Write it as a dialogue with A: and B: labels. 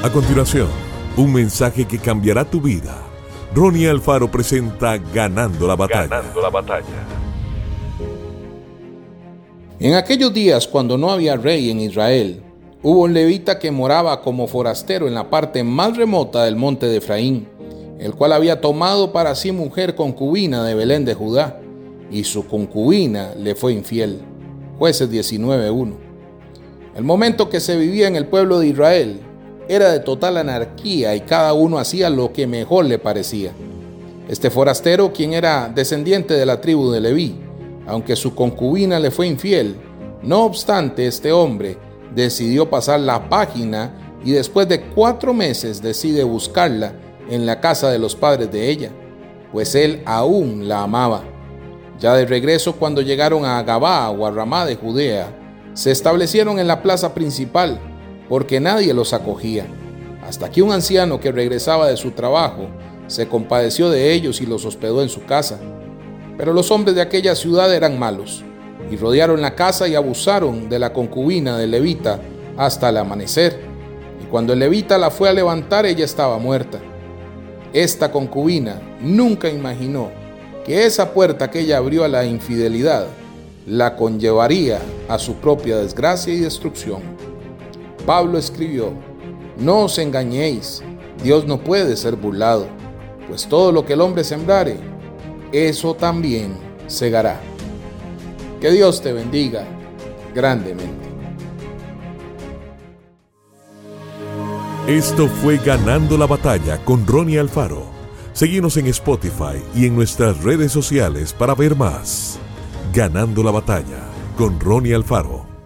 A: A continuación, un mensaje que cambiará tu vida. Ronnie Alfaro presenta Ganando la batalla.
B: Ganando la batalla.
C: En aquellos días, cuando no había rey en Israel, hubo un levita que moraba como forastero en la parte más remota del monte de Efraín, el cual había tomado para sí mujer concubina de Belén de Judá, y su concubina le fue infiel. Jueces 19.1. El momento que se vivía en el pueblo de Israel era de total anarquía y cada uno hacía lo que mejor le parecía. Este forastero, quien era descendiente de la tribu de Leví, aunque su concubina le fue infiel, no obstante este hombre decidió pasar la página y después de cuatro meses decide buscarla en la casa de los padres de ella, pues él aún la amaba. Ya de regreso cuando llegaron a Gabá o a Ramá de Judea, se establecieron en la plaza principal porque nadie los acogía, hasta que un anciano que regresaba de su trabajo se compadeció de ellos y los hospedó en su casa. Pero los hombres de aquella ciudad eran malos, y rodearon la casa y abusaron de la concubina del levita hasta el amanecer. Y cuando el levita la fue a levantar, ella estaba muerta. Esta concubina nunca imaginó que esa puerta que ella abrió a la infidelidad la conllevaría a su propia desgracia y destrucción. Pablo escribió, No os engañéis, Dios no puede ser burlado, pues todo lo que el hombre sembrare, eso también segará. Que Dios te bendiga grandemente.
A: Esto fue Ganando la batalla con Ronnie Alfaro. Seguimos en Spotify y en nuestras redes sociales para ver más. Ganando la batalla con Ronnie Alfaro.